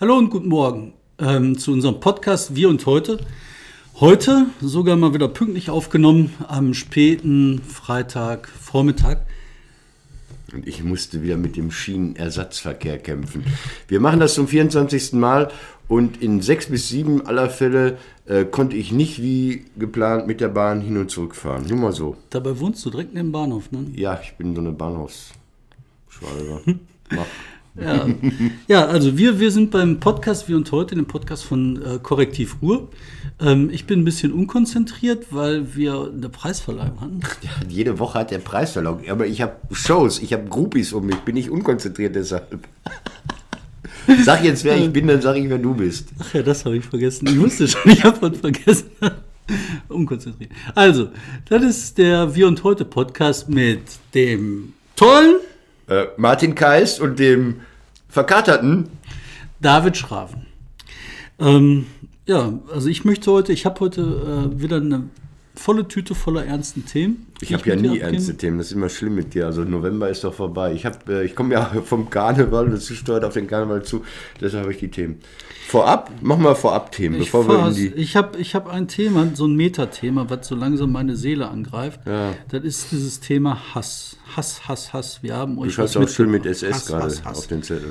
Hallo und guten Morgen ähm, zu unserem Podcast Wir und heute. Heute sogar mal wieder pünktlich aufgenommen am späten Freitagvormittag. Und ich musste wieder mit dem Schienenersatzverkehr kämpfen. Wir machen das zum 24. Mal und in sechs bis sieben aller Fälle äh, konnte ich nicht wie geplant mit der Bahn hin und zurück fahren. Nur mal so. Dabei wohnst du direkt neben dem Bahnhof, ne? Ja, ich bin so eine Bahnhofsschwalbe. Ja, ja also wir, wir sind beim Podcast wie und heute, dem Podcast von äh, Korrektiv Ruhr. Ähm, ich bin ein bisschen unkonzentriert, weil wir eine Preisverleihung hatten. Ja, jede Woche hat der Preisverleihung. Aber ich habe Shows, ich habe Groupies um mich, bin ich unkonzentriert deshalb. Sag jetzt, wer ich bin, dann sag ich, wer du bist. Ach ja, das habe ich vergessen. Ich wusste schon, ich habe was vergessen. Unkonzentriert. Also, das ist der Wir und Heute Podcast mit dem tollen Äh, Martin Kais und dem verkaterten. David Schraven. Ähm, ja, also ich möchte heute, ich habe heute äh, wieder eine volle Tüte voller ernsten Themen. Ich habe ja nie abgehen- ernste Themen, das ist immer schlimm mit dir. Also November ist doch vorbei. Ich, hab, äh, ich komme ja vom Karneval, das steuert auf den Karneval zu, deshalb habe ich die Themen. Vorab, machen wir Vorab-Themen, Ich, bevor wir in die... ich habe ich hab ein Thema, so ein Metathema, was so langsam meine Seele angreift. Ja. Das ist dieses Thema Hass. Hass, Hass, Hass. Wir haben euch Du was auch schön mit. SS gerade auf den Zettel,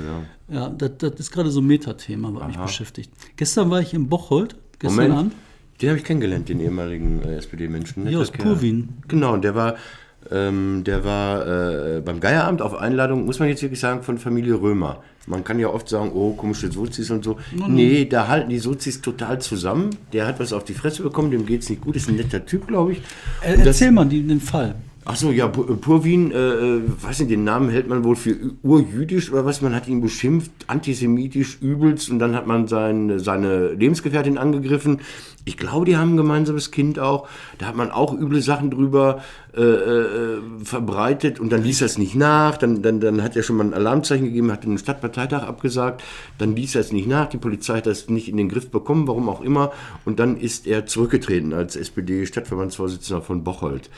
ja. Ja, das, das ist gerade so ein Metathema, was mich beschäftigt. Gestern war ich in Bocholt, gestern Moment, Abend. Den habe ich kennengelernt, den ehemaligen äh, SPD-Menschen. Aus Kerl. Purwin. Genau, und der war, ähm, der war äh, beim Geierabend auf Einladung, muss man jetzt wirklich sagen, von Familie Römer. Man kann ja oft sagen, oh, komische Sozis und so. Nee, da halten die Sozis total zusammen. Der hat was auf die Fresse bekommen, dem geht's nicht gut, ist ein netter Typ, glaube ich. Äh, Und das- Erzähl mal die, den Fall. Ach so, ja, Pu- Purwin, äh, äh, weiß nicht, den Namen hält man wohl für urjüdisch oder was, man hat ihn beschimpft, antisemitisch, übelst und dann hat man sein, seine Lebensgefährtin angegriffen. Ich glaube, die haben ein gemeinsames Kind auch. Da hat man auch üble Sachen drüber äh, äh, verbreitet und dann ließ er es nicht nach. Dann, dann, dann hat er schon mal ein Alarmzeichen gegeben, hat den Stadtparteitag abgesagt. Dann ließ er es nicht nach. Die Polizei hat das nicht in den Griff bekommen, warum auch immer. Und dann ist er zurückgetreten als SPD-Stadtverbandsvorsitzender von Bocholt.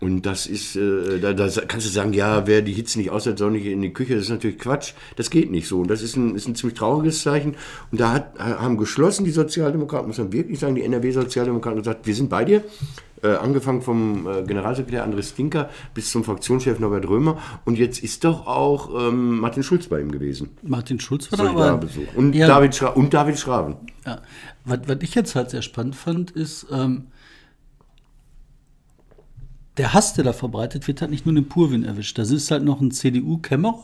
Und das ist, äh, da, da kannst du sagen, ja, wer die Hitze nicht aushält, soll nicht in die Küche. Das ist natürlich Quatsch. Das geht nicht so. Und das ist ein, ist ein ziemlich trauriges Zeichen. Und da hat, haben geschlossen die Sozialdemokraten, muss man wirklich sagen, die NRW-Sozialdemokraten gesagt, wir sind bei dir. Äh, angefangen vom äh, Generalsekretär Andres Stinker bis zum Fraktionschef Norbert Römer. Und jetzt ist doch auch ähm, Martin Schulz bei ihm gewesen. Martin Schulz war da, aber. Und, Ja. David Schra und David Schraven. Ja. Was, was ich jetzt halt sehr spannend fand, ist, ähm, der Hass, der da verbreitet wird, hat nicht nur den Purwin erwischt. Das ist halt noch ein CDU-Kämmerer.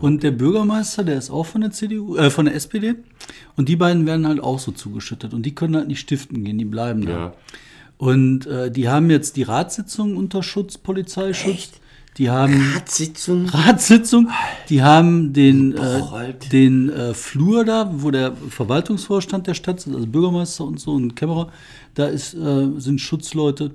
Und der Bürgermeister, der ist auch von der CDU, äh, von der SPD. Und die beiden werden halt auch so zugeschüttet. Und die können halt nicht stiften gehen, die bleiben da. Ja. Und äh, die haben jetzt die Ratssitzung unter Schutz, Polizeischutz. Die haben Ratssitzung. Ratssitzung. Die haben den, äh, den äh, Flur da, wo der Verwaltungsvorstand der Stadt sitzt, also Bürgermeister und so und Kämmerer, da ist, äh, sind Schutzleute.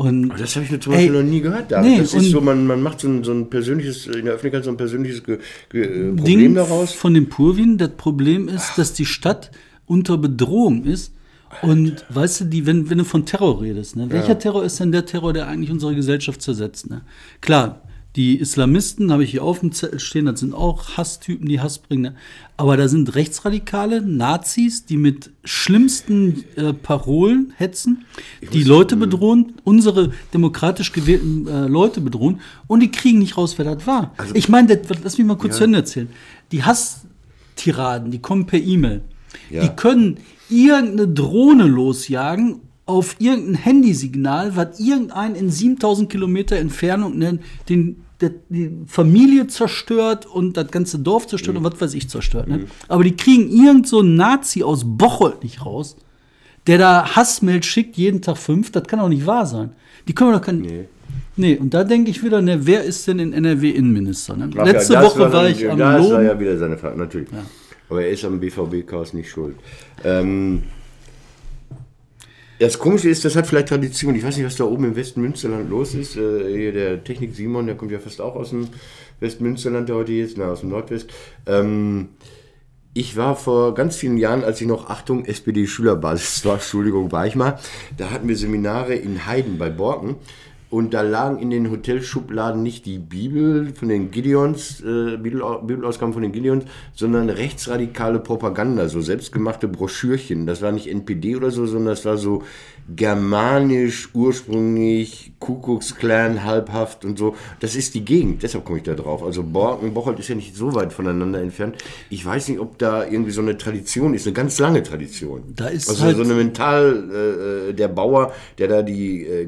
Und Aber das habe ich mir zum Beispiel Ey, noch nie gehört. David. nee, das ist so, man, man macht so ein, so ein persönliches, in der Öffentlichkeit so ein persönliches Ge Ge äh, Problem Ding daraus. von dem Purwin, das Problem ist, dass die Stadt unter Bedrohung ist. Und weißt du, die, wenn, wenn du von Terror redest, ne? welcher Terror ist denn der Terror, der eigentlich unsere Gesellschaft zersetzt? Ne? Klar, die Islamisten habe ich hier auf dem Zettel stehen, das sind auch Hasstypen, die Hass bringen. Ne? Aber da sind Rechtsradikale, Nazis, die mit schlimmsten äh, Parolen hetzen, die Leute bedrohen, unsere demokratisch gewählten äh, Leute bedrohen und die kriegen nicht raus, wer das war. ich meine, das- lass mich mal kurz zu Ende erzählen. Die Hasstiraden, die kommen per E-Mail. Ja. Die können irgendeine Drohne losjagen auf irgendein Handysignal, was irgendein in 7000 Kilometer Entfernung ne, den, der, die Familie zerstört und das ganze Dorf zerstört und was weiß ich zerstört. Ne? Aber die kriegen irgend so einen Nazi aus Bocholt nicht raus, der da Hassmail schickt, jeden Tag fünf. Das kann doch nicht wahr sein. Die können wir doch kein. Nee. Nee, und da denke ich wieder, ne, wer ist denn in NRW Innenminister? Ne? Ach Letzte ja, Woche war dann- ich am Das war ja wieder seine Frage, natürlich. Aber er ist am BVB-Chaos nicht schuld. Ähm, das Komische ist, das hat vielleicht Tradition. Ich weiß nicht, was da oben im Westmünsterland los ist. Äh, hier der Technik Simon, der kommt ja fast auch aus dem Westmünsterland, der heute ist, na, aus dem Nordwest. Ähm, ich war vor ganz vielen Jahren, als ich noch, Achtung, SPD-Schülerbasis war, Entschuldigung, war ich mal, da hatten wir Seminare in Heiden bei Borken. Und da lagen in den Hotelschubladen nicht die Bibel von den Gideons, äh, Bibel, Bibelausgaben von den Gideons, sondern rechtsradikale Propaganda, so selbstgemachte Broschürchen. Das war nicht NPD oder so, sondern das war so germanisch, ursprünglich, Kuckucksklan, halbhaft und so. Das ist die Gegend, deshalb komme ich da drauf. Also Borken Bocholt ist ja nicht so weit voneinander entfernt. Ich weiß nicht, ob da irgendwie so eine Tradition ist, eine ganz lange Tradition. Da ist also halt so eine Mental, äh, der Bauer, der da die äh,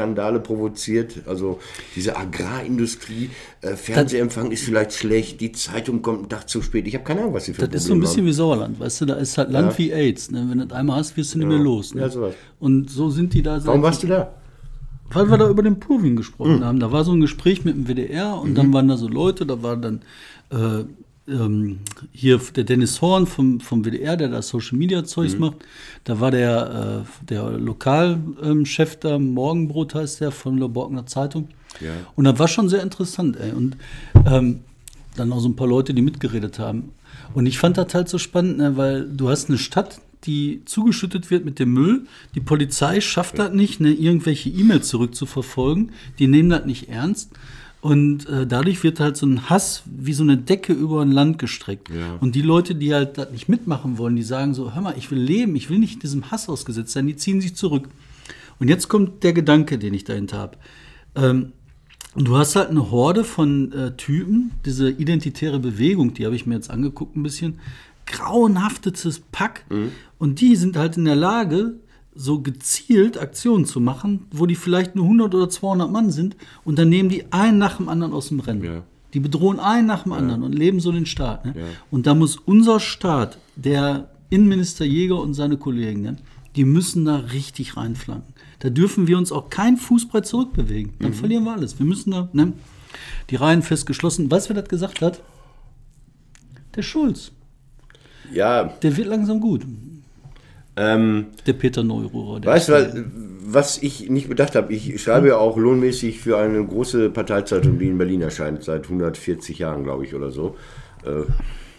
Kälbermast-Skandale provoziert, also diese Agrarindustrie, äh, Fernsehempfang ist vielleicht schlecht, die Zeitung kommt einen Tag zu spät. Ich habe keine Ahnung, was sie für Das ist so ein bisschen wie Sauerland, weißt du, da ist halt Land wie AIDS. Ne? Wenn du das einmal hast, wirst du nicht mehr los. Ne? Ja, sowas. Und so sind die da Warum warst du da? weil wir da über den Purwin gesprochen Hm. haben. Da war so ein Gespräch mit dem WDR und Mhm. dann waren da so Leute, da war dann äh, ähm, hier der Dennis Horn vom, vom WDR, der da Social Media Zeugs Mhm. macht. Da war der, äh, der Lokalchef da, Morgenbrot heißt der, von der Borkener Zeitung. Ja. Und das war schon sehr interessant, ey. Und ähm, dann auch so ein paar Leute, die mitgeredet haben. Und ich fand das halt so spannend, ne, weil du hast eine Stadt, die zugeschüttet wird mit dem Müll. Die Polizei schafft das nicht, ne, irgendwelche E-Mails zurückzuverfolgen. Die nehmen das nicht ernst. Und äh, dadurch wird halt so ein Hass wie so eine Decke über ein Land gestreckt. Ja. Und die Leute, die halt das nicht mitmachen wollen, die sagen so, hör mal, ich will leben, ich will nicht diesem Hass ausgesetzt sein, die ziehen sich zurück. Und jetzt kommt der Gedanke, den ich dahinter habe. Ähm, du hast halt eine Horde von äh, Typen, diese identitäre Bewegung, die habe ich mir jetzt angeguckt ein bisschen, grauenhaftetes Pack. Und die sind halt in der Lage, so gezielt Aktionen zu machen, wo die vielleicht nur 100 oder 200 Mann sind und dann nehmen die einen nach dem anderen aus dem Rennen. Ja. Die bedrohen einen nach dem anderen und leben so den Staat. Ne? Ja. Und da muss unser Staat, der Innenminister Jäger und seine Kollegen, ne, die müssen da richtig reinflanken. Da dürfen wir uns auch kein Fußbreit zurückbewegen. Dann verlieren wir alles. Wir müssen da, ne, die Reihen fest geschlossen. Weißt du, wer das gesagt hat? Der Schulz. Ja, Der wird langsam gut. Ähm, Der Peter Neururer. Weißt du, was- was ich nicht bedacht habe? Ich schreibe ja auch lohnmäßig für eine große Parteizeitung, die in Berlin erscheint, seit 140 Jahren, glaube ich, oder so. Äh,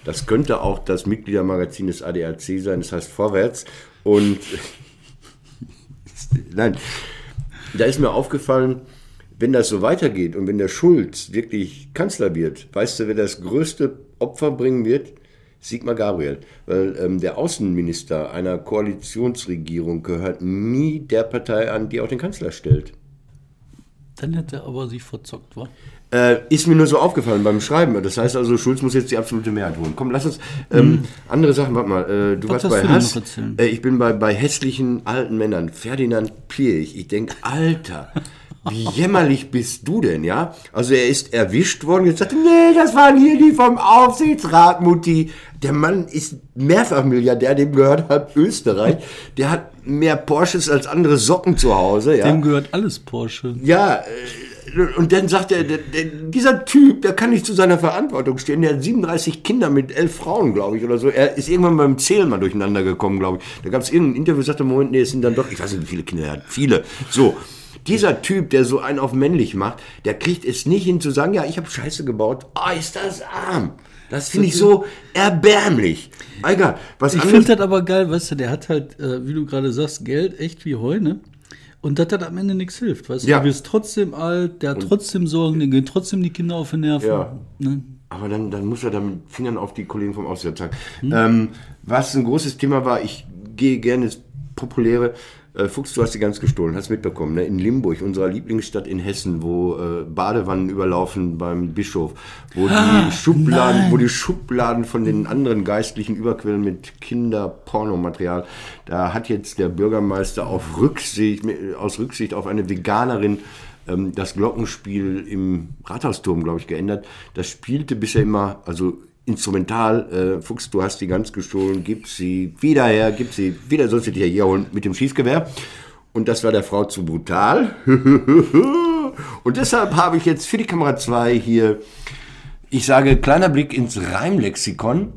Das könnte auch das Mitgliedermagazin des ADAC sein, das heißt Vorwärts. Und nein, da ist mir aufgefallen, wenn das so weitergeht und wenn der Schulz wirklich Kanzler wird, weißt du, wer das größte Opfer bringen wird? Sigmar Gabriel. Weil ähm, der Außenminister einer Koalitionsregierung gehört nie der Partei an, die auch den Kanzler stellt. Dann hätte er aber sich verzockt, wa? Äh, ist mir nur so aufgefallen beim Schreiben. Das heißt also, Schulz muss jetzt die absolute Mehrheit holen. Komm, lass uns ähm, andere Sachen. Warte mal, äh, du Was warst bei Hass. Äh, ich bin bei, bei hässlichen alten Männern. Ferdinand Pirch. Ich denke, Alter, wie jämmerlich bist du denn, ja? Also er ist erwischt worden. Jetzt sagt er, nee, das waren hier die vom Aufsichtsrat, Mutti. Der Mann ist mehrfach Milliardär, dem gehört halb Österreich. Der hat mehr Porsches als andere Socken zu Hause, ja? Dem gehört alles Porsche. Ja, äh, und dann sagt er, der, der, dieser Typ, der kann nicht zu seiner Verantwortung stehen. Der hat 37 Kinder mit elf Frauen, glaube ich, oder so. Er ist irgendwann beim Zählen mal durcheinander gekommen, glaube ich. Da gab es irgendein Interview, sagte, Moment, nee, es sind dann doch, ich weiß nicht, wie viele Kinder er hat. Viele. So. Dieser Typ, der so einen auf männlich macht, der kriegt es nicht hin zu sagen, ja, ich habe Scheiße gebaut. Ah, ist das arm. Das finde ich so erbärmlich. Egal, was Ich finde das aber geil, weißt du, der hat halt, äh, wie du gerade sagst, Geld echt wie Heu, ne? Und dass das am Ende nichts hilft, weißt du? Ja. Du wirst trotzdem alt, der hat trotzdem Sorgen, den gehen trotzdem die Kinder auf die Nerven. Ja. Ne? Aber dann, dann muss er da mit Fingern auf die Kollegen vom Auswärts zeigen. Ähm, was ein großes Thema war, ich gehe gerne ins Populäre. Äh, Fuchs, du hast die ganz gestohlen, hast mitbekommen, ne? in Limburg, unserer Lieblingsstadt in Hessen, wo äh, Badewannen überlaufen beim Bischof, wo die Schubladen, nein. wo die Schubladen von den anderen Geistlichen überquellen mit Kinderpornomaterial. Da hat jetzt der Bürgermeister auf Rücksicht, aus Rücksicht auf eine Veganerin ähm, das Glockenspiel im Rathausturm, glaube ich, geändert. Das spielte bisher immer, also instrumental, äh, Fuchs, du hast die ganz gestohlen, gib sie wieder her, gib sie wieder, sonst hätte ich ja hier holen mit dem Schießgewehr. Und das war der Frau zu brutal. Und deshalb habe ich jetzt für die Kamera 2 hier, ich sage, kleiner Blick ins Reimlexikon.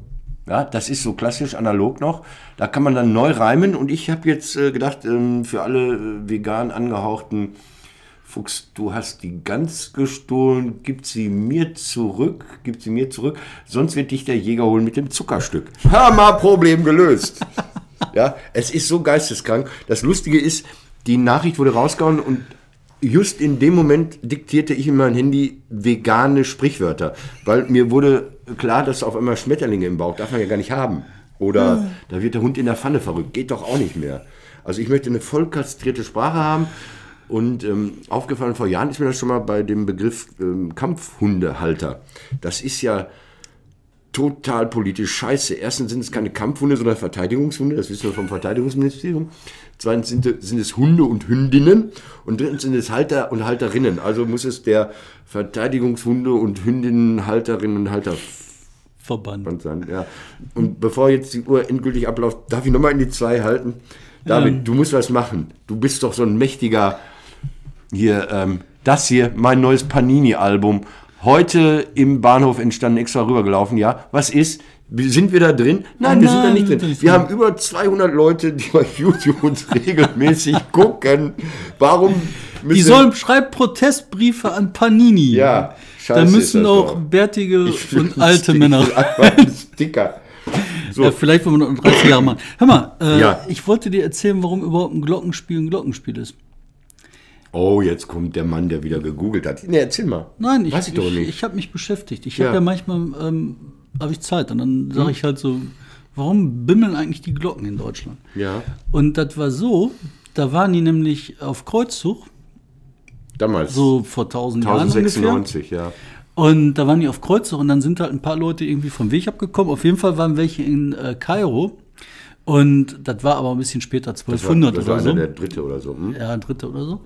Ja, das ist so klassisch analog noch. Da kann man dann neu reimen. Und ich habe jetzt äh, gedacht, ähm, für alle äh, vegan angehauchten Fuchs, du hast die Gans gestohlen, gib sie mir zurück, gib sie mir zurück, sonst wird dich der Jäger holen mit dem Zuckerstück. Hammer, Problem gelöst. ja, es ist so geisteskrank. Das Lustige ist, die Nachricht wurde rausgehauen und just in dem Moment diktierte ich in mein Handy vegane Sprichwörter, weil mir wurde klar, dass auf einmal Schmetterlinge im Bauch darf man ja gar nicht haben. Oder da wird der Hund in der Pfanne verrückt, geht doch auch nicht mehr. Also ich möchte eine voll kastrierte Sprache haben. Und ähm, aufgefallen vor Jahren ist mir das schon mal bei dem Begriff ähm, Kampfhundehalter. Das ist ja total politisch scheiße. Erstens sind es keine Kampfhunde, sondern Verteidigungshunde, das wissen wir vom Verteidigungsministerium. Zweitens sind, sind es Hunde und Hündinnen und drittens sind es Halter und Halterinnen. Also muss es der Verteidigungshunde und Hündinnenhalterinnen und Halter Verband. sein. Ja. Und bevor jetzt die Uhr endgültig abläuft, darf ich nochmal in die zwei halten? David, Ja. du musst was machen. Du bist doch so ein mächtiger hier, ähm, das hier, mein neues Panini-Album. Heute im Bahnhof entstanden, extra rübergelaufen. Ja, was ist? Sind wir da drin? Nein, wir sind da Nein, nicht drin. Wir haben über 200 Leute, die bei YouTube uns regelmäßig gucken. Warum müssen Die sollen schreibt Protestbriefe an Panini. Ja, scheiße Da müssen auch doch. bärtige Ich und alte Männer. Einen Sticker. So, Ja, vielleicht, wenn wir noch 30 Jahre machen. Hör mal, äh, Ja. ich wollte dir erzählen, warum überhaupt ein Glockenspiel ein Glockenspiel ist. Oh, jetzt kommt der Mann, der wieder gegoogelt hat. Nee, erzähl mal. Nein, ich, Weiß ich doch ich, nicht. ich habe mich beschäftigt. Ich Ja. habe ja manchmal ähm, habe ich Zeit und dann sage Hm? ich halt so, warum bimmeln eigentlich die Glocken in Deutschland? ja, Und das war so, da waren die nämlich auf Kreuzzug, damals. so vor 1000 Jahren ungefähr. 1096, ja. Und da waren die auf Kreuzzug und dann sind halt ein paar Leute irgendwie vom Weg abgekommen. Auf jeden Fall waren welche in äh, Kairo. Und das war aber ein bisschen später, Das war, 1200 das war oder so. der dritte oder so. Hm? Ja, dritte oder so.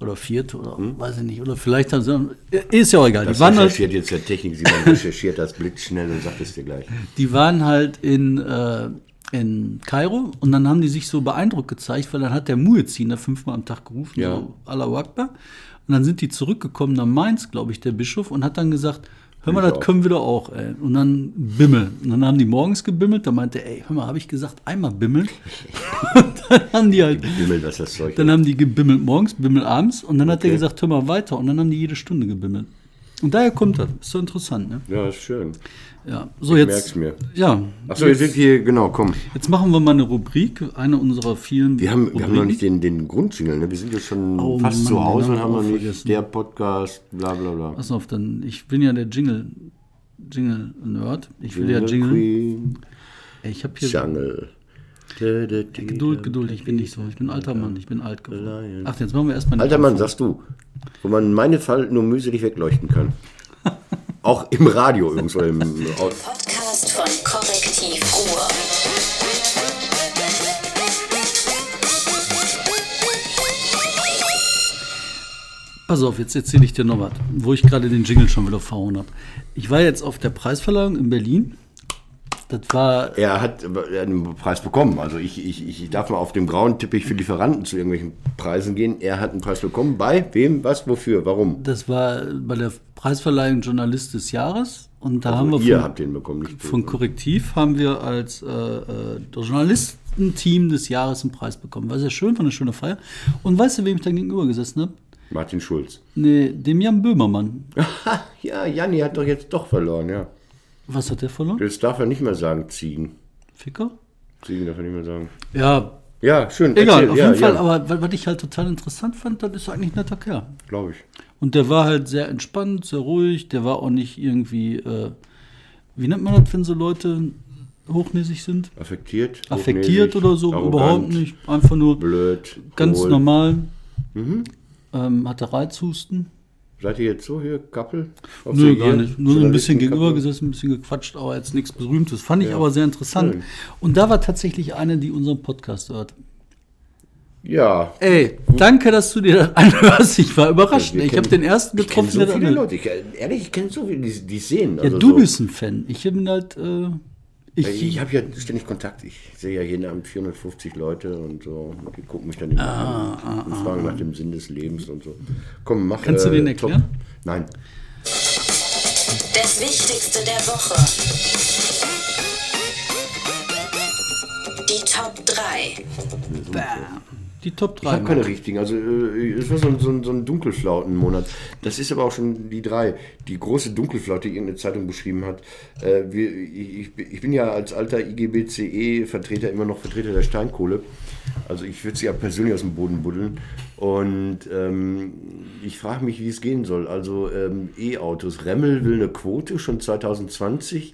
Oder vierte oder weiß ich nicht. Oder vielleicht haben sie. Ist ja auch egal. Das Die waren, halt, recherchiert jetzt der Technik, sie recherchiert das blitzschnell und sagt es dir gleich. die waren halt in, äh, in Kairo und dann haben die sich so beeindruckt gezeigt, weil dann hat der Muezzin da fünfmal am Tag gerufen, Ja. so Allahu Akbar. Und dann sind die zurückgekommen nach Mainz, glaube ich, der Bischof, und hat dann gesagt, hör mal, Ich das auch. können wir doch auch, ey. Und dann bimmeln. Und dann haben die morgens gebimmelt, da meinte er, ey, hör mal, habe ich gesagt, einmal bimmeln? und dann haben die halt, Bimmel, was das Zeug dann haben die gebimmelt morgens, bimmel abends und dann hat er Okay. gesagt, hör mal weiter. Und dann haben die jede Stunde gebimmelt. Und daher kommt das. Ist so interessant, ne? Ja, ist schön. Ja, so Ich jetzt. merk's mir. Ja. Achso, jetzt sind hier, genau, komm. Jetzt machen wir mal eine Rubrik, eine unserer vielen. Wir haben, wir haben noch nicht den, den Grundjingle, ne? Wir sind jetzt schon Oh fast Mann, zu Hause und haben noch wir nicht vergessen. der Podcast, bla bla bla. Pass auf, dann, ich bin ja der Jingle, Jingle-Nerd. Ich will ja Jingle. Queen, Ey, ich habe hier Jungle. Geduld, Geduld, ich bin nicht so. Ich bin ein alter Mann, ich bin alt geworden. Ach, jetzt machen wir erstmal Alter Mann, sagst du, wo man in meine Fall nur mühselig wegleuchten kann. Auch im Radio übrigens oder im Podcast von Korrektiv Ruhr. Pass auf, jetzt erzähle ich dir noch was, wo ich gerade den Jingle schon wieder verhauen habe. Ich war jetzt auf der Preisverleihung in Berlin. Das war Er hat einen Preis bekommen. Also ich, ich, ich darf mal auf dem grauen Teppich für Lieferanten zu irgendwelchen Preisen gehen. Er hat einen Preis bekommen. Bei wem, was, wofür, warum? Das war bei der Preisverleihung Journalist des Jahres. Und da haben wir Also ihr von, habt den bekommen, nicht von Korrektiv haben wir als äh, äh, Journalistenteam des Jahres einen Preis bekommen. War sehr schön, war eine schöne Feier. Und weißt du, wem ich da gegenüber gesessen habe? Martin Schulz. Nee, dem Jan Böhmermann. ja, Janni hat doch jetzt doch verloren, ja. Was hat der verloren? Das darf er nicht mehr sagen, Ziegen. Ficker? Ziegen darf er nicht mehr sagen. Ja, Ja, schön. egal, erzähl. auf ja, jeden Fall. ja, Aber wa- was ich halt total interessant fand, das ist eigentlich ein netter Kerl. Glaube ich. Und der war halt sehr entspannt, sehr ruhig. Der war auch nicht irgendwie, äh, wie nennt man das, wenn so Leute hochnäsig sind? Affektiert. Affektiert oder so, arrogant, überhaupt nicht. Einfach nur Blöd. ganz hohl. normal. Mhm. Ähm, hatte Reizhusten. Seid ihr jetzt so hier, Kappel? Auf Nö, gar nicht. Nur so ein bisschen gegenüber gesessen, ein bisschen gequatscht, aber jetzt nichts Berühmtes. Fand ich Ja. aber sehr interessant. Schön. Und da war tatsächlich eine, die unseren Podcast hört. Ja. Ey, danke, dass du dir das anhörst. Ich war überrascht. Wir ich habe den ersten Ich kenne getroffen, so viele. Leute. Ich, ehrlich, ich kenne so viele, die die sehen. Ja, also du so. bist ein Fan. Ich bin halt, äh, ich, Ich, ich habe ja ständig Kontakt. Ich sehe ja jeden Abend 450 Leute und so. Die gucken mich dann immer Ah, an und fragen nach dem Sinn des Lebens und so. Komm, mach. Kannst du den erklären? Top. Nein. Das Wichtigste der Woche. Die Top 3. bam. Die Top Ich 3. habe keine richtigen. Also äh, es war so ein, so so ein Dunkelflautenmonat. Das ist aber auch schon die drei. Die große Dunkelflaute, die irgendeine Zeitung beschrieben hat. Äh, wir, ich, ich bin ja als alter IGBCE-Vertreter immer noch Vertreter der Steinkohle. Also ich würde sie ja persönlich aus dem Boden buddeln. Und ähm, ich frage mich, wie es gehen soll. Also ähm, E-Autos. Remmel will eine Quote schon 2020.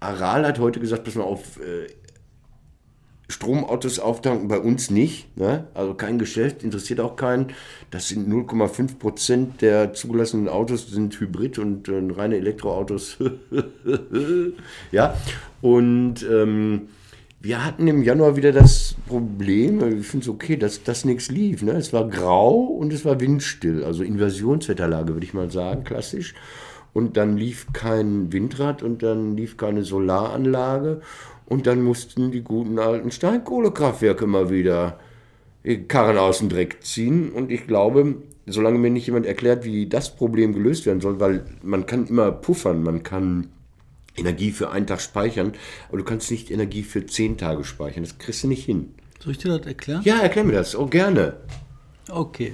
Aral hat heute gesagt, pass mal auf, äh, Stromautos auftanken bei uns nicht. Ne? Also kein Geschäft, interessiert auch keinen. Das sind 0,5 Prozent der zugelassenen Autos sind Hybrid und äh, reine Elektroautos. ja, und ähm, wir hatten im Januar wieder das Problem, ich finde es okay, dass das nichts lief. Ne? Es war grau und es war windstill, also Inversionswetterlage, würde ich mal sagen, klassisch. Und dann lief kein Windrad und dann lief keine Solaranlage. Und dann mussten die guten alten Steinkohlekraftwerke mal wieder Karren aus dem Dreck ziehen. Und ich glaube, solange mir nicht jemand erklärt, wie das Problem gelöst werden soll, weil man kann immer puffern, man kann Energie für einen Tag speichern, aber du kannst nicht Energie für zehn Tage speichern. Das kriegst du nicht hin. Soll ich dir das erklären? Ja, erklär mir das. Oh, gerne. Okay.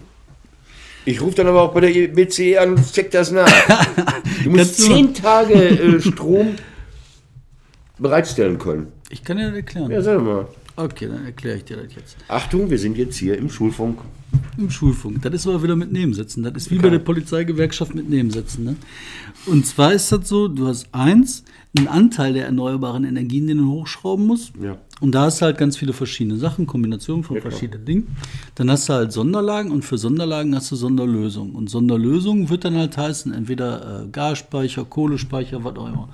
Ich rufe dann aber auch bei der BCE an und check das nach. Du musst zehn Tage äh, Strom bereitstellen können. Ich kann dir das erklären. Ja, sag mal. Okay, dann erkläre ich dir das jetzt. Achtung, wir sind jetzt hier im Schulfunk. Im Schulfunk. Das ist aber wieder mit Nebensätzen. Das ist wie bei der Polizeigewerkschaft mit Nebensätzen. Ne? Und zwar ist das so, du hast eins, einen Anteil der erneuerbaren Energien, den du hochschrauben musst. Ja. Und da hast du halt ganz viele verschiedene Sachen, Kombinationen von verschiedenen Dingen. Dann hast du halt Sonderlagen und für Sonderlagen hast du Sonderlösungen. Und Sonderlösungen wird dann halt heißen, entweder äh, Gasspeicher, Kohlespeicher, was auch immer.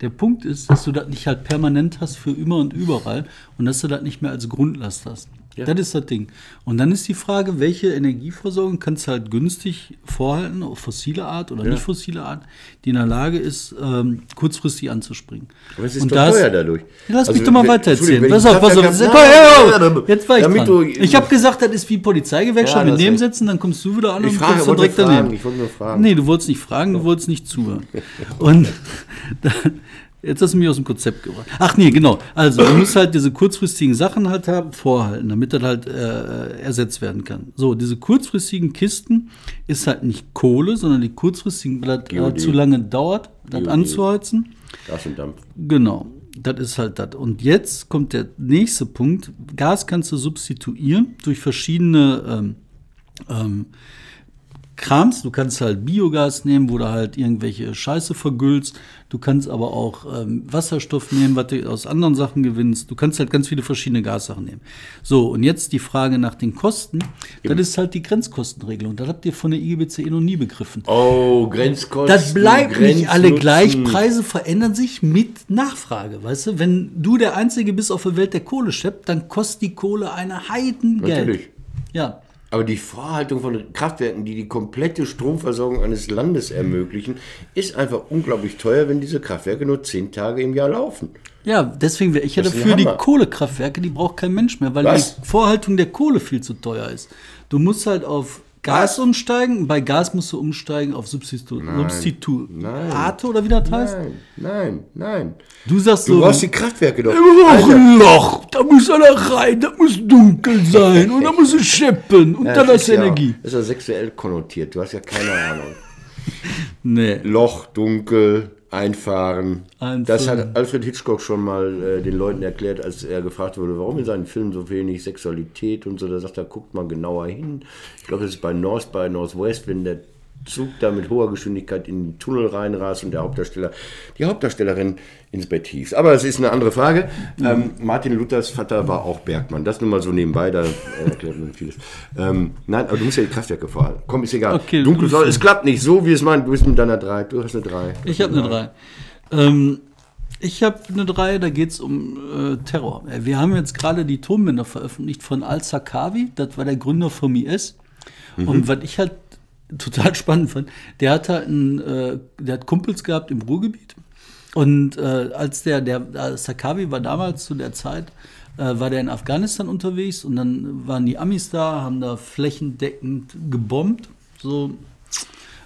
Der Punkt ist, dass du das nicht halt permanent hast für immer und überall und dass du das nicht mehr als Grundlast hast. Ja. Das ist das Ding. Und dann ist die Frage, welche Energieversorgung kannst du halt günstig vorhalten, auf fossile Art oder nicht fossile Art, die in der Lage ist, ähm, kurzfristig anzuspringen. Aber es ist Und doch da teuer dadurch. Ja, lass Also, mich doch mal weiter erzählen. Pass auf, pass auf. Ja, ja, Jetzt war ich Damit dran. ich habe gesagt, das ist wie Polizeigewerkschaft Ja, mit das Nebensätzen, dann kommst du wieder an Ich und frage, kommst dann direkt fragen, daneben. ich wollte nur fragen. Nee, du wolltest nicht fragen, du wolltest nicht zuhören. Und dann, jetzt hast du mich aus dem Konzept gebracht. Ach nee, genau. Also, du musst halt diese kurzfristigen Sachen halt haben, vorhalten, damit das halt äh, ersetzt werden kann. So, diese kurzfristigen Kisten ist halt nicht Kohle, sondern die kurzfristigen, weil das äh, zu lange dauert, das GOD. anzuheizen. Gas und Dampf. Genau, das ist halt das. Und jetzt kommt der nächste Punkt. Gas kannst du substituieren durch verschiedene ähm, ähm, Krams. Du kannst halt Biogas nehmen, wo du halt irgendwelche Scheiße vergüllst. Du kannst aber auch ähm, Wasserstoff nehmen, was du aus anderen Sachen gewinnst. Du kannst halt ganz viele verschiedene Gassachen nehmen. So, und jetzt die Frage nach den Kosten. Das ist halt die Grenzkostenregelung. Das habt ihr von der IGBCE noch nie begriffen. Oh, Grenzkosten. Das bleibt nicht alle gleich. Preise verändern sich mit Nachfrage. Weißt du, wenn du der Einzige bist auf der Welt, der Kohle schleppt, dann kostet die Kohle eine Heidengeld. Natürlich. Ja. Aber die Vorhaltung von Kraftwerken, die die komplette Stromversorgung eines Landes ermöglichen, ist einfach unglaublich teuer, wenn diese Kraftwerke nur zehn Tage im Jahr laufen. Ja, deswegen wäre ich ja dafür, die. Kohlekraftwerke, die braucht kein Mensch mehr, weil Was? die Vorhaltung der Kohle viel zu teuer ist. Du musst halt auf Gas umsteigen. Bei Gas musst du umsteigen auf Substitu Substituate oder wie das heißt. Nein, nein, nein. Du sagst Du so. brauchst die Kraftwerke doch. Immer noch ein Loch, da muss einer rein, da muss dunkel sein und da muss es scheppen und Ja, dann hast du ja- Energie. Das ist ja sexuell konnotiert. Du hast ja keine Ahnung. Nee. Loch, dunkel, einfahren. Einfahren. Das hat Alfred Hitchcock schon mal äh, den Leuten erklärt, als er gefragt wurde, warum in seinen Filmen so wenig Sexualität und so. Da sagt er, guckt mal genauer hin. Ich glaube, das ist bei North, bei Northwest, wenn der Zug da mit hoher Geschwindigkeit in den Tunnel reinrast und der Hauptdarsteller, die Hauptdarstellerin ins Bett hieß. Aber das ist eine andere Frage. Ähm, Martin Luthers Vater war auch Bergmann. Das nur mal so nebenbei, da äh, erklärt man vieles. Ähm, nein, aber du musst ja die Kraftwerke vorhalten. Komm, ist egal. Okay, Dunkel du- soll, es klappt nicht so, wie es meint. Du bist mit deiner 3. Du hast eine 3. Ich habe eine 3. Ähm, ich habe eine 3, da geht es um äh, Terror. Äh, Wir haben jetzt gerade die Tonbänder veröffentlicht von Al-Sakawi, das war der Gründer vom IS. Und was ich halt total spannend fand, der hat halt einen, äh, der hat Kumpels gehabt im Ruhrgebiet. Und äh, als der, der Al-Sakawi war damals zu der Zeit, äh, war der in Afghanistan unterwegs und dann waren die Amis da, haben da flächendeckend gebombt. So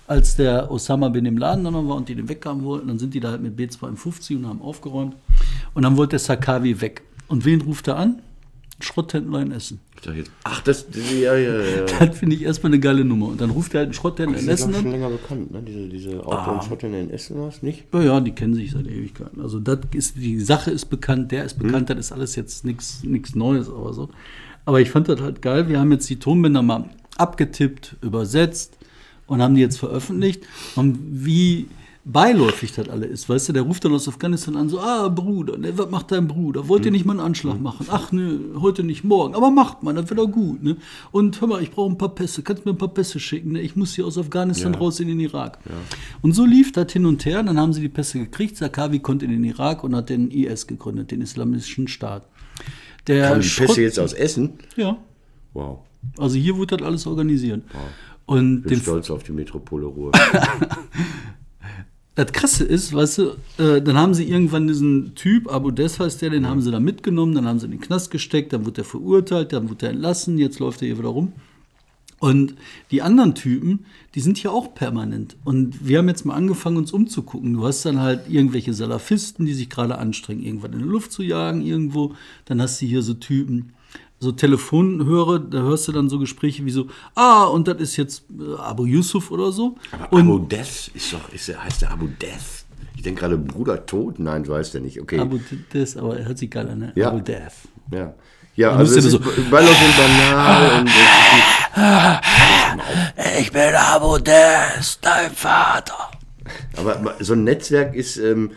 als der Osama bin im Laden dann war und die den weghaben wollten, dann sind die da halt mit B52 und haben aufgeräumt. Und dann wollte der Sakawi weg. Und wen ruft er an? Ein Schrotthändler in Essen. Ich sag jetzt, ach, das, das ja, ja, ja. Das finde ich erstmal eine geile Nummer. Und dann ruft er halt einen Schrotthändler Das in ist Essen doch schon an. länger bekannt, ne? Diese, diese Auto- und Schottländer in Essen was, nicht? Ja, ja, die kennen sich seit Ewigkeiten. Also das ist, die Sache ist bekannt, der ist bekannt, das ist alles jetzt nichts Neues, aber so. Aber ich fand das halt geil. Wir haben jetzt die Tonbänder mal abgetippt, übersetzt und haben die jetzt veröffentlicht. Und wie beiläufig das alle ist, weißt du, der ruft dann aus Afghanistan an, so, ah, Bruder, ne, was macht dein Bruder? Wollt ihr nicht mal einen Anschlag machen? Ach, ne, heute nicht, morgen. Aber macht man, dann wird er gut, ne? Und hör mal, ich brauche ein paar Pässe, kannst mir ein paar Pässe schicken, ne? Ich muss hier aus Afghanistan Ja. raus in den Irak. Und so lief das hin und her, dann haben sie die Pässe gekriegt, Sakawi konnte in den Irak und hat den IS gegründet, den Islamischen Staat. Der Kommen die Schrott- Pässe jetzt aus Essen? Ja, Wow. also hier wurde das alles organisiert. Und Bin den stolz auf die Metropole Ruhr. Das Krasse ist, weißt du, äh, dann haben sie irgendwann diesen Typ, Abu Des heißt der, den haben sie da mitgenommen, dann haben sie in den Knast gesteckt, dann wurde er verurteilt, dann wurde er entlassen, jetzt läuft er hier wieder rum. Und die anderen Typen, die sind hier auch permanent. Und wir haben jetzt mal angefangen, uns umzugucken. Du hast dann halt irgendwelche Salafisten, die sich gerade anstrengen, irgendwann in die Luft zu jagen irgendwo. Dann hast du hier so Typen, so Telefonhörer, da hörst du dann so Gespräche wie so, ah, und das ist jetzt äh, Abu Yusuf oder so. Aber und Abu Death ist doch, ist, der- heißt der Abu Death? Ich denke gerade Bruder Tod. Nein, so heißt der nicht. Okay. Abu Des, aber er hört sich geil an, ne? Ja. Abu Death. ja. Ja, Da also es ihr ist so- beiläufig banal und Ich bin Abu Des, dein Vater. Aber aber so ein Netzwerk ist, ähm,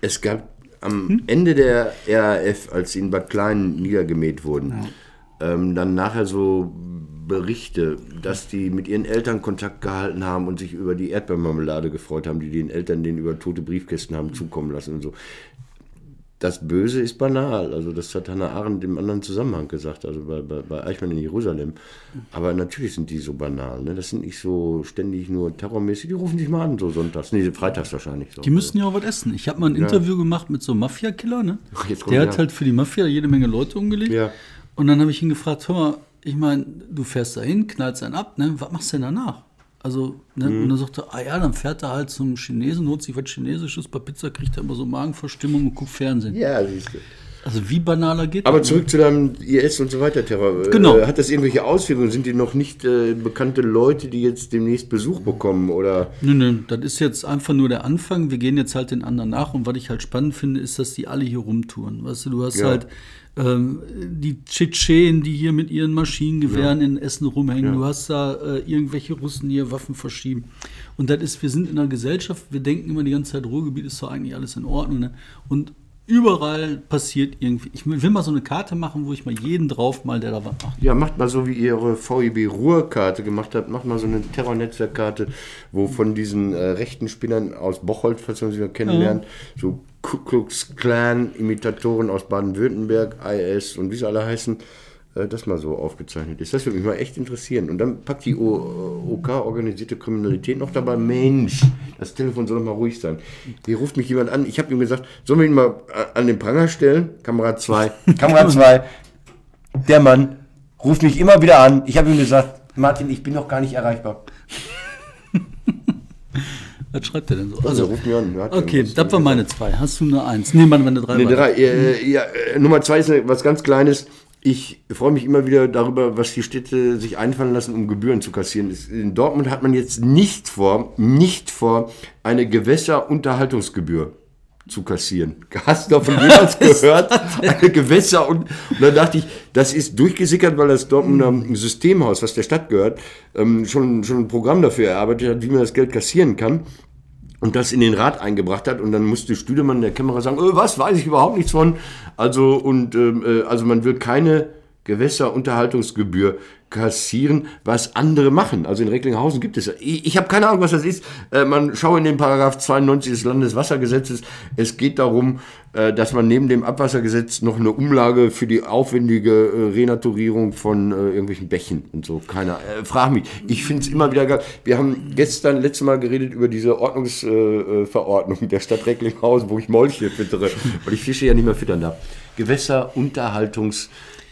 es gab am Hm? Ende der RAF, als sie in Bad Klein niedergemäht wurden, ähm, dann nachher so Berichte, dass die mit ihren Eltern Kontakt gehalten haben und sich über die Erdbeermarmelade gefreut haben, die den Eltern denen über tote Briefkästen haben zukommen lassen und so. Das Böse ist banal. Also das hat Hannah Arendt im anderen Zusammenhang gesagt, also bei, bei, bei Eichmann in Jerusalem. Aber natürlich sind die so banal. Ne? Das sind nicht so ständig nur terrormäßig. Die rufen sich mal an, so sonntags. Nee, freitags wahrscheinlich. So. Die müssten ja auch was essen. Ich habe mal ein Interview gemacht mit so einem Mafia-Killer, ne? Der er. hat halt für die Mafia jede Menge Leute umgelegt. Ja. Und dann habe ich ihn gefragt, hör mal, ich meine, du fährst da hin, knallst einen ab, ne? Was machst du denn danach? Also, ne? Mhm. Und dann sagt er, ah ja, dann fährt er halt zum Chinesen, holt sich was Chinesisches, bei Pizza kriegt er immer so Magenverstimmung und guckt Fernsehen. Ja, siehst du. Also wie banaler geht Aber zurück zu deinem IS und so weiter Terror. Äh, Genau. Hat das irgendwelche Auswirkungen? Sind die noch nicht äh, bekannte Leute, die jetzt demnächst Besuch bekommen? Oder Nö, nö, das ist jetzt einfach nur der Anfang. Wir gehen jetzt halt den anderen nach. Und was ich halt spannend finde, ist, dass die alle hier rumtouren. Weißt du, du hast Ja. halt ähm, die Tschetschenen, die hier mit ihren Maschinengewehren in Essen rumhängen. Du hast da äh, irgendwelche Russen, die hier Waffen verschieben. Und das ist, wir sind in einer Gesellschaft, wir denken immer die ganze Zeit, Ruhrgebiet ist doch eigentlich alles in Ordnung. Ne? Und überall passiert irgendwie. Ich will mal so eine Karte machen, wo ich mal jeden drauf mal, der da was macht. ja, macht mal so, wie ihr eure VIB Ruhr-Karte gemacht habt, macht mal so eine Terrornetzwerkkarte, wo von diesen äh, rechten Spinnern aus Bocholt, falls man sie mal kennenlernt, so Ku Klux Klan-Imitatoren aus Baden-Württemberg, IS und wie sie alle heißen, das mal so aufgezeichnet ist. Das würde mich mal echt interessieren. Und dann packt die O- OK, organisierte Kriminalität, noch dabei, Mensch, das Telefon soll doch mal ruhig sein. Hier ruft mich jemand an, ich habe ihm gesagt, sollen wir ihn mal a- an den Pranger stellen? Kamera 2. Kamera 2. Der Mann ruft mich immer wieder an. Ich habe ihm gesagt, Martin, ich bin noch gar nicht erreichbar. Was schreibt er denn so? Also, ruft mich an. Okay, das war meine zwei. Hast du eine Eins? Nee, meine, meine drei. Nee, war- drei. Äh, ja, äh, Nummer zwei ist was ganz Kleines. Ich freue mich immer wieder darüber, was die Städte sich einfallen lassen, um Gebühren zu kassieren. In Dortmund hat man jetzt nicht vor, nicht vor, eine Gewässerunterhaltungsgebühr zu kassieren. Hast du davon jemals gehört? Eine Gewässer und, und dann dachte ich, das ist durchgesickert, weil das Dortmunder Systemhaus, was der Stadt gehört, ähm, schon, schon ein Programm dafür erarbeitet hat, wie man das Geld kassieren kann und das in den Rat eingebracht hat und dann musste Stüdemann der Kämmerer sagen, äh, was, weiß ich überhaupt nichts von. Also und ähm, äh, also man will keine Gewässerunterhaltungsgebühr kassieren, was andere machen. Also in Recklinghausen gibt es, ich, ich habe keine Ahnung, was das ist. Äh, man schaue in den Paragraph 92 des Landeswassergesetzes. Es geht darum, äh, dass man neben dem Abwassergesetz noch eine Umlage für die aufwendige äh, Renaturierung von äh, irgendwelchen Bächen und so. Keiner, äh, frag mich. Ich finde es immer wieder geil. Wir haben gestern, letztes Mal geredet über diese Ordnungsverordnung äh, der Stadt Recklinghausen, wo ich Molche füttere, weil ich Fische ja nicht mehr füttern darf.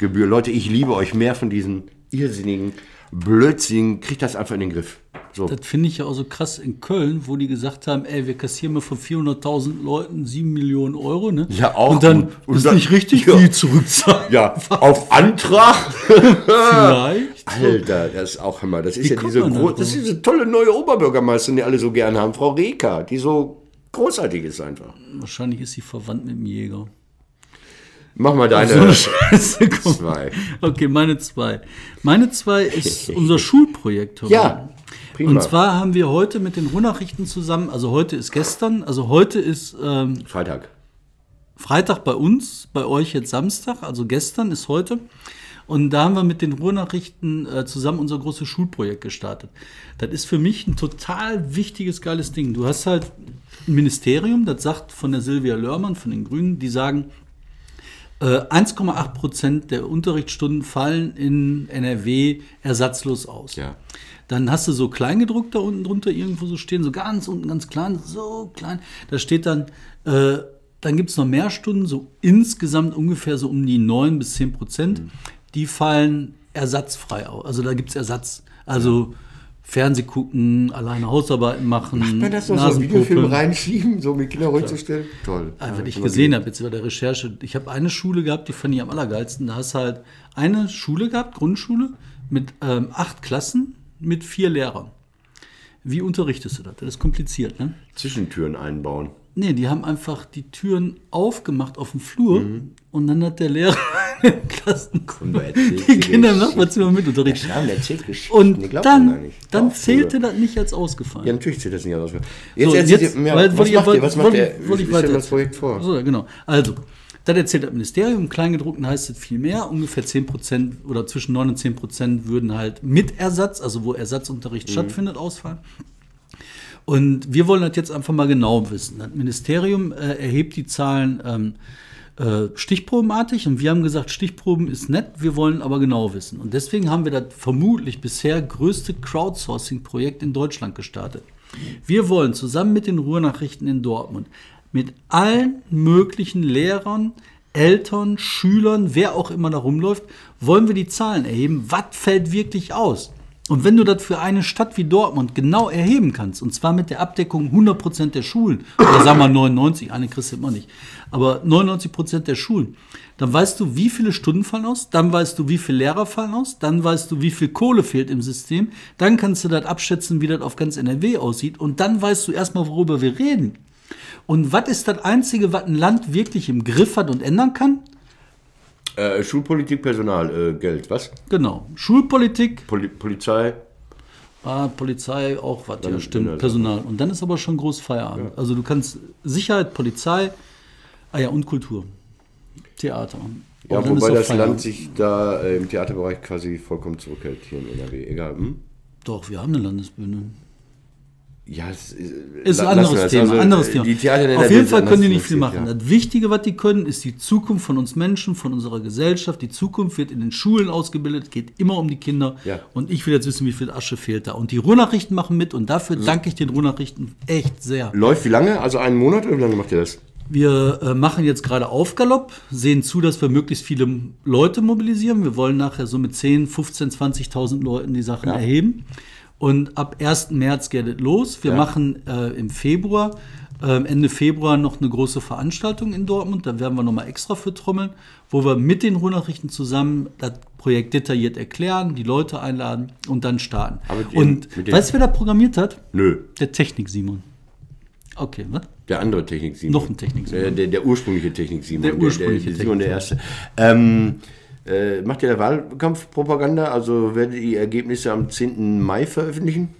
Gewässerunterhaltungsgebühr. Leute, ich liebe euch. Mehr von diesen irrsinnigen Blödsinn. Kriegt das einfach in den Griff. So. Das finde ich ja auch so krass in Köln, wo die gesagt haben, ey, wir kassieren mal von 400.000 Leuten 7 Millionen Euro, ne? Ja, auch. Und dann Und- ist dann- nicht richtig Ja. viel zurückzahlen. Ja, auf Antrag. Vielleicht. Alter, das ist auch Hammer. Das ist Wie ja diese, das ist diese tolle neue Oberbürgermeisterin, die alle so gern haben, Frau Reker, die so großartig ist einfach. Wahrscheinlich ist sie verwandt mit dem Jäger. Mach mal deine so zwei. Okay, meine zwei. Meine zwei ist unser Schulprojekt. Tom. Ja, prima. Und zwar haben wir heute mit den Ruhrnachrichten zusammen, also heute ist gestern, also heute ist ähm, Freitag. Freitag bei uns, bei euch jetzt Samstag, also gestern ist heute. Und da haben wir mit den Ruhrnachrichten äh, zusammen unser großes Schulprojekt gestartet. Das ist für mich ein total wichtiges, geiles Ding. Du hast halt ein Ministerium, das sagt von der Silvia Lörmann, von den Grünen, die sagen, 1,8 Prozent der Unterrichtsstunden fallen in NRW ersatzlos aus. Ja. Dann hast du so kleingedruckt da unten drunter irgendwo so stehen, so ganz unten, ganz klein, so klein. Da steht dann, äh, dann gibt es noch mehr Stunden, so insgesamt ungefähr so um die 9 bis 10 Prozent. Die fallen ersatzfrei aus. Also da gibt es Ersatz. Also Fernseh gucken, alleine Hausarbeiten machen. Kann man das noch so einen. Videofilm reinschieben, so mit Kindern ruhig zu stellen? Toll. Einfach, Ja, was ich gesehen habe jetzt bei der Recherche. Ich habe eine Schule gehabt, die fand ich am allergeilsten. Da hast du halt eine Schule gehabt, Grundschule, mit ähm, acht Klassen, mit vier Lehrern. Wie unterrichtest du das? Das ist kompliziert, ne? Zwischentüren einbauen. Nee, die haben einfach die Türen aufgemacht auf dem Flur Mhm. Und dann hat der Lehrer in den Klassen Und du erzählst die Kinder im. Nachbarzimmer mit unterrichtet. Schramm, der erzählt Geschichten. Und dann, nicht. dann zählte das nicht als ausgefallen. Ja, natürlich zählt das nicht aus. Jetzt, So, erzählt jetzt, mir, weil- was macht ihr? Was macht ihr? Wie stellt das Projekt vor? So, genau. Also, das erzählt das Ministerium. Im Kleingedruckten heißt es viel mehr. Ungefähr 10 Prozent oder zwischen 9 und 10 Prozent würden halt mit Ersatz, also wo Ersatzunterricht Mhm. stattfindet, ausfallen. Und wir wollen das jetzt einfach mal genau wissen. Das Ministerium äh, erhebt die Zahlen ähm, äh, stichprobenartig und wir haben gesagt, Stichproben ist nett, wir wollen aber genau wissen. Und deswegen haben wir das vermutlich bisher größte Crowdsourcing-Projekt in Deutschland gestartet. Wir wollen zusammen mit den Ruhrnachrichten in Dortmund mit allen möglichen Lehrern, Eltern, Schülern, wer auch immer da rumläuft, wollen wir die Zahlen erheben. Was fällt wirklich aus? Und wenn du das für eine Stadt wie Dortmund genau erheben kannst, und zwar mit der Abdeckung 100% der Schulen, oder sagen wir 99, eine kriegst du immer nicht, aber 99% der Schulen, dann weißt du, wie viele Stunden fallen aus, dann weißt du, wie viele Lehrer fallen aus, dann weißt du, wie viel Kohle fehlt im System, dann kannst du das abschätzen, wie das auf ganz NRW aussieht, und dann weißt du erstmal, worüber wir reden. Und was ist das Einzige, was ein Land wirklich im Griff hat und ändern kann? Äh, Schulpolitik, Personal, äh, Geld, was? Genau. Schulpolitik, Poli Polizei. ah, Polizei, auch was, ja, stimmt, Personal. Und dann ist aber schon groß Feierabend. Also du kannst Sicherheit, Polizei, ah ja, und Kultur. Theater. Ja, Und wobei das Feierabend. Land sich da äh, im Theaterbereich quasi vollkommen zurückhält hier in NRW. Egal. Hm? Doch, wir haben eine Landesbühne. Ja, es ist, Ist ein anderes. Thema. Also, anderes äh, Thema. Auf jeden Fall können die nicht viel machen. finanziert, Das Wichtige, was die können, ist die Zukunft von uns Menschen, von unserer Gesellschaft. Die Zukunft wird in den Schulen ausgebildet, geht immer um die Kinder. Ja. Und ich will jetzt wissen, wie viel Asche fehlt da. Und die Ruhrnachrichten machen mit und dafür danke ich den Ruhrnachrichten echt sehr. Ja. Läuft wie lange? Also einen Monat oder wie lange macht ihr das? Wir äh, machen jetzt gerade Aufgalopp, sehen zu, dass wir möglichst viele Leute mobilisieren. Wir wollen nachher so mit 10, 15, 20.000 Leuten die Sachen Ja. erheben. Und ab 1. März geht es los. Wir Ja. machen äh, im Februar, äh, Ende Februar noch eine große Veranstaltung in Dortmund. Da werden wir nochmal extra für trommeln, wo wir mit den Ruhrnachrichten zusammen das Projekt detailliert erklären, die Leute einladen und dann starten. Aber die- und weißt du, wer da programmiert hat? Nö. Der Technik-Simon. Okay, was? Der andere Technik Simon. Noch ein Technik Simon. Der, der, der ursprüngliche Technik Simon. Der ursprüngliche der, der, Simon der Erste. Ähm, äh, macht ihr da Wahlkampfpropaganda? Also werdet ihr die Ergebnisse am 10. Mai veröffentlichen?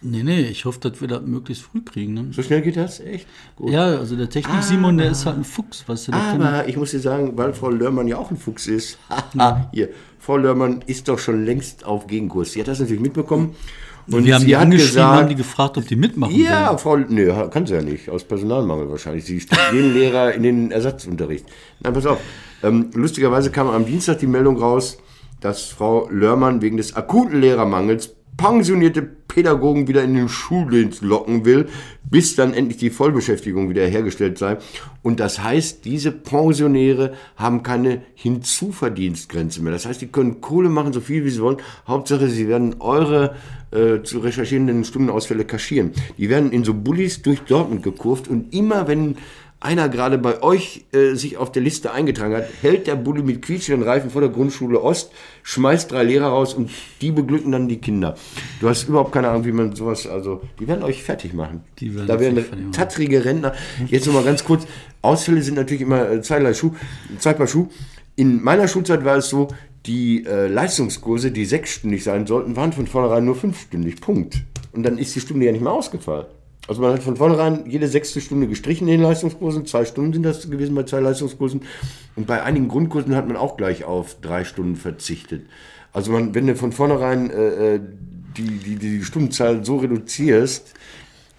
Nee, nee, ich hoffe, dass wir das möglichst früh kriegen. Ne? So schnell geht das? Echt? Gut. Ja, also der Technik-Simon, der ist halt ein Fuchs, weißt du. Aber ich muss dir sagen, weil Frau Lörmann ja auch ein Fuchs ist. Haha, hier. Frau Lörmann ist doch schon längst auf Gegenkurs. Sie hat das natürlich mitbekommen. Und wir haben die angeschrieben, haben gesagt, die gefragt, ob die mitmachen Ja, wollen. Frau, nö, kann sie ja nicht, aus Personalmangel wahrscheinlich. Sie jeden Lehrer in den Ersatzunterricht. Nein, pass auf. Ähm, lustigerweise kam am Dienstag die Meldung raus, dass Frau Lörmann wegen des akuten Lehrermangels pensionierte Pädagogen wieder in den Schuldienst locken will, bis dann endlich die Vollbeschäftigung wieder hergestellt sei. Und das heißt, diese Pensionäre haben keine Hinzuverdienstgrenze mehr. Das heißt, die können Kohle machen, so viel wie sie wollen. Hauptsache, sie werden eure äh, zu recherchierenden Stundenausfälle kaschieren. Die werden in so Bullis durch Dortmund gekurvt und immer wenn einer gerade bei euch äh, sich auf der Liste eingetragen hat, hält der Bulle mit quietschenden Reifen vor der Grundschule Ost, schmeißt drei Lehrer raus und die beglücken dann die Kinder. Du hast überhaupt keine Ahnung, wie man sowas, also die werden euch fertig machen. Die werden da werden tattrige Rentner. Jetzt nochmal ganz kurz, Ausfälle sind natürlich immer äh, zweierlei Schuh, zwei Paar Schuh. In meiner Schulzeit war es so, die äh, Leistungskurse, die sechsstündig sein sollten, waren von vornherein nur fünfstündig. Punkt. Und dann ist die Stunde ja nicht mehr ausgefallen. Also man hat von vornherein jede sechste Stunde gestrichen in den Leistungskursen. Zwei Stunden sind das gewesen bei zwei Leistungskursen. Und bei einigen Grundkursen hat man auch gleich auf drei Stunden verzichtet. Also man, wenn du von vornherein äh, äh, die, die, die Stundenzahl so reduzierst,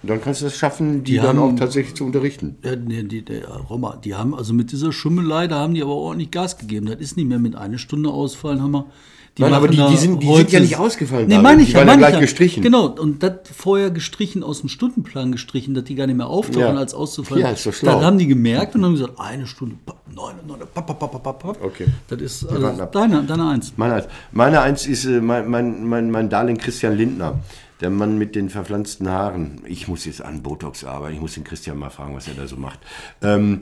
dann kannst du es schaffen, die, Die dann haben- auch tatsächlich zu unterrichten. Ja, nee, die, der Roma, die haben also mit dieser Schummelei, da haben die aber ordentlich Gas gegeben. Das ist nicht mehr mit einer Stunde ausfallen, haben wir. Die Nein, aber die- die sind- die sind ja nicht ausgefallen, Nee, meine ich Die ja, waren ja gleich ja. gestrichen. Genau, und das vorher gestrichen aus dem Stundenplan gestrichen, dass die gar nicht mehr auftauchen Ja. als auszufallen. Ja, ist doch schlau. Dann haben die gemerkt und haben gesagt, eine Stunde, neun, neun, papp, papp, papp, papp, papp. Okay. Das ist also deine, deine Eins. Meine Eins. Meine Eins ist äh, mein, mein, mein, mein Darling Christian Lindner. Der Mann mit den verpflanzten Haaren. Ich muss jetzt an Botox arbeiten. Ich muss den Christian mal fragen, was er da so macht. Ähm,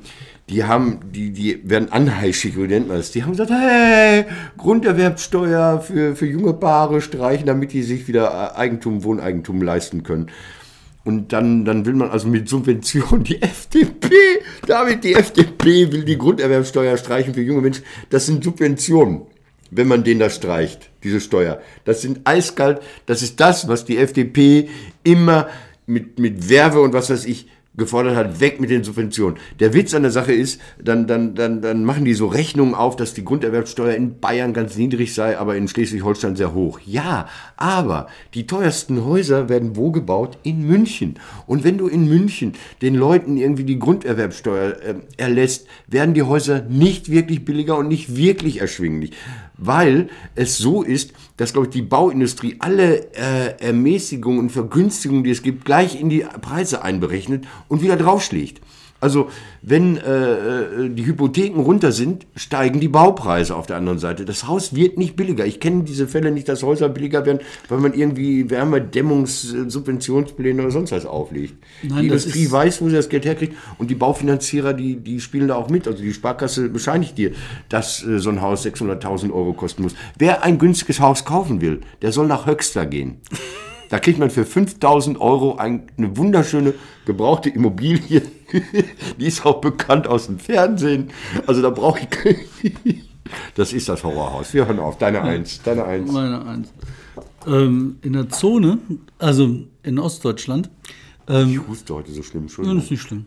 die haben, die, die werden anheischig, wie nennt man das? Die haben gesagt, hey, Grunderwerbsteuer für, für junge Paare streichen, damit die sich wieder äh, Eigentum, Wohneigentum leisten können. Und dann, dann will man also mit Subventionen die FDP, damit die FDP will die Grunderwerbsteuer streichen für junge Menschen. Das sind Subventionen, wenn man den da streicht, diese Steuer. Das sind eiskalt, das ist das, was die FDP immer mit, mit Werbe und was weiß ich gefordert hat, weg mit den Subventionen. Der Witz an der Sache ist, dann, dann, dann, dann machen die so Rechnungen auf, dass die Grunderwerbsteuer in Bayern ganz niedrig sei, aber in Schleswig-Holstein sehr hoch. Ja, aber die teuersten Häuser werden wo gebaut? In München. Und wenn du in München den Leuten irgendwie die Grunderwerbsteuer äh, erlässt, werden die Häuser nicht wirklich billiger und nicht wirklich erschwinglich. Weil es so ist, dass, glaube ich, die Bauindustrie alle äh, Ermäßigungen und Vergünstigungen, die es gibt, gleich in die Preise einberechnet und wieder draufschlägt. Also wenn äh, äh, die Hypotheken runter sind, steigen die Baupreise auf der anderen Seite. Das Haus wird nicht billiger. Ich kenne diese Fälle nicht, dass Häuser billiger werden, weil man irgendwie Wärmedämmungs-, äh, Subventionspläne oder sonst was auflegt. Nein, die Industrie weiß, wo sie das Geld herkriegt und die Baufinanzierer, die, die spielen da auch mit. Also die Sparkasse bescheinigt dir, dass äh, so ein Haus 600.000 Euro kosten muss. Wer ein günstiges Haus kaufen will, der soll nach Höxter gehen. Da kriegt man für 5000 Euro ein, eine wunderschöne gebrauchte Immobilie. Die ist auch bekannt aus dem Fernsehen. Also da brauche ich. Das ist das Horrorhaus. Wir hören auf. Deine Eins. Deine Eins. Meine Eins. Ähm, in der Zone, also in Ostdeutschland, ähm, Ich huste heute so schlimm. Ja, das Entschuldigung. ist nicht schlimm.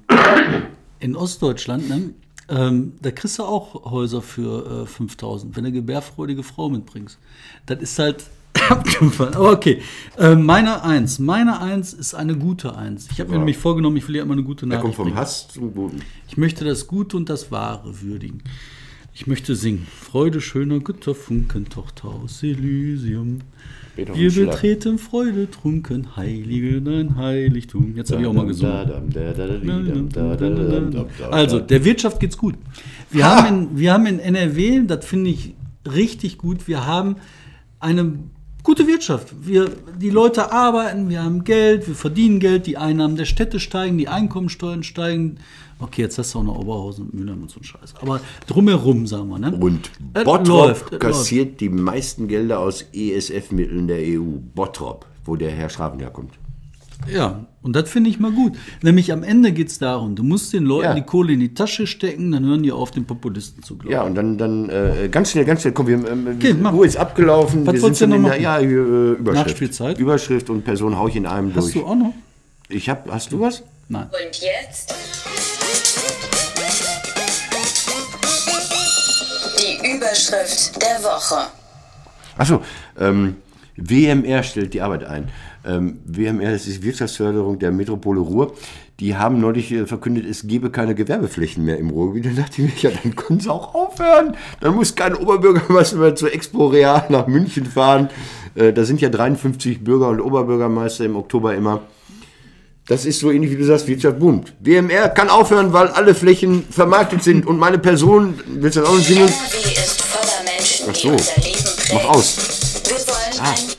In Ostdeutschland, ne, ähm, da kriegst du auch Häuser für äh, 5000, wenn du eine gebärfreudige Frau mitbringst. Das ist halt abgefallen. Aber okay, äh, meine Eins. Meine Eins ist eine gute Eins. Ich habe mir nämlich vorgenommen, ich will ja immer eine gute Er Nachricht kommt vom bringen. Hass zum Guten. Ich möchte das Gute und das Wahre würdigen. Ich möchte singen. Freude schöner Götterfunken, Tochter aus Elysium. Wir betreten Freude trunken, heilige dein Heiligtum. Jetzt habe ich auch mal gesungen. Also, der Wirtschaft geht's gut. Wir, haben in, wir haben in NRW, das finde ich richtig gut, wir haben eine gute Wirtschaft. Wir, die Leute arbeiten, wir haben Geld, wir verdienen Geld, die Einnahmen der Städte steigen, die Einkommensteuern steigen. Okay, jetzt hast du auch noch Oberhausen und Mülheim und so ein Scheiß. Aber drumherum, sagen wir, ne? Und Es Bottrop läuft, kassiert die meisten Gelder aus ESF-Mitteln der EU. Bottrop, wo der Herr Schraven herkommt. Ja, und das finde ich mal gut. Nämlich am Ende geht es darum, du musst den Leuten Ja. die Kohle in die Tasche stecken, dann hören die auf, den Populisten zu glauben. Ja, und dann, dann äh, ganz schnell, ganz schnell, komm, wir, ähm, Okay, mach. Uhr ist abgelaufen. Was wir wolltest sind du schon noch in der ja, äh, Überschrift. Nachspielzeit? Überschrift und Person hau ich in einem Hast durch. du auch noch? Ich hab, hast du was? Nein. Und jetzt die Überschrift der Woche. Achso, ähm, WMR stellt die Arbeit ein. Ähm, WMR, das ist Wirtschaftsförderung der Metropole Ruhr. Die haben neulich äh, verkündet, es gebe keine Gewerbeflächen mehr im Ruhrgebiet. Dann dachte ich mir, ja, dann können sie auch aufhören. Dann muss kein Oberbürgermeister mehr zur Expo Real nach München fahren. Äh, da sind ja 53 Bürger und Oberbürgermeister im Oktober immer. Das ist so ähnlich wie du sagst, Wirtschaft boomt. WMR kann aufhören, weil alle Flächen vermarktet sind und meine Person, willst du das auch noch singen? Menschen, Ach so. Mach aus. Wir wollen Ah.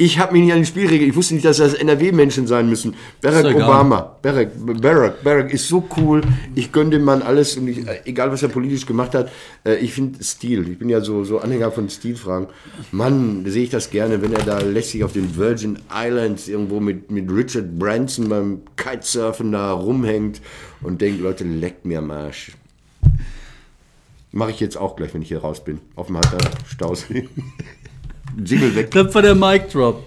Ich habe mich nicht an die Spielregeln. Ich wusste nicht, dass das NRW-Menschen sein müssen. Barack. Obama. Barack, Barack, Barack ist so cool. Ich gönne dem Mann alles und ich, äh, egal was er politisch gemacht hat, äh, ich finde Stil. Ich bin ja so, so Anhänger von Stilfragen. Mann, sehe ich das gerne, wenn er da lässig auf den Virgin Islands irgendwo mit, mit Richard Branson beim Kitesurfen da rumhängt und denkt, Leute, leckt mir am Arsch. Mache ich jetzt auch gleich, wenn ich hier raus bin. Auf dem Stausee. Jingle weg. Das war der Mic Drop.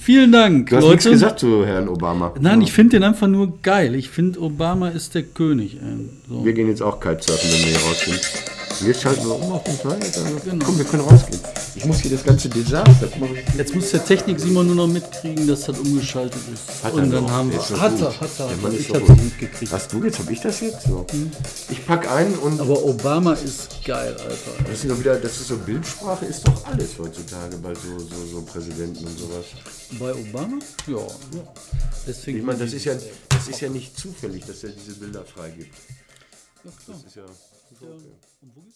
Vielen Dank, Du hast Leute. nichts gesagt zu Herrn Obama. Nein, ich finde den einfach nur geil. Ich finde, Obama ist der König. Ey. So. Wir gehen jetzt auch Kitesurfen, wenn wir hier rausgehen. Jetzt schalten wir um auf den Fall. Genau. Komm, wir können rausgehen. Ich muss hier das ganze Desaster. Jetzt muss der Technik Simon nur noch mitkriegen, dass das umgeschaltet ist. Hat er Und dann haben wir. Doch Hat er, hat er. Der ich hab's mitgekriegt. Hast du jetzt? Hab ich das jetzt? So. Ich pack ein und Aber Obama ist geil, Alter. das ist doch wieder, das ist so Bildsprache, ist doch alles heutzutage bei so, so, so Präsidenten und sowas. Bei Obama? Ja. Deswegen Ich meine, das ist ja, das ist ja nicht zufällig, dass er diese Bilder freigibt. Ja, klar. Das ist ja. Und wo jetzt?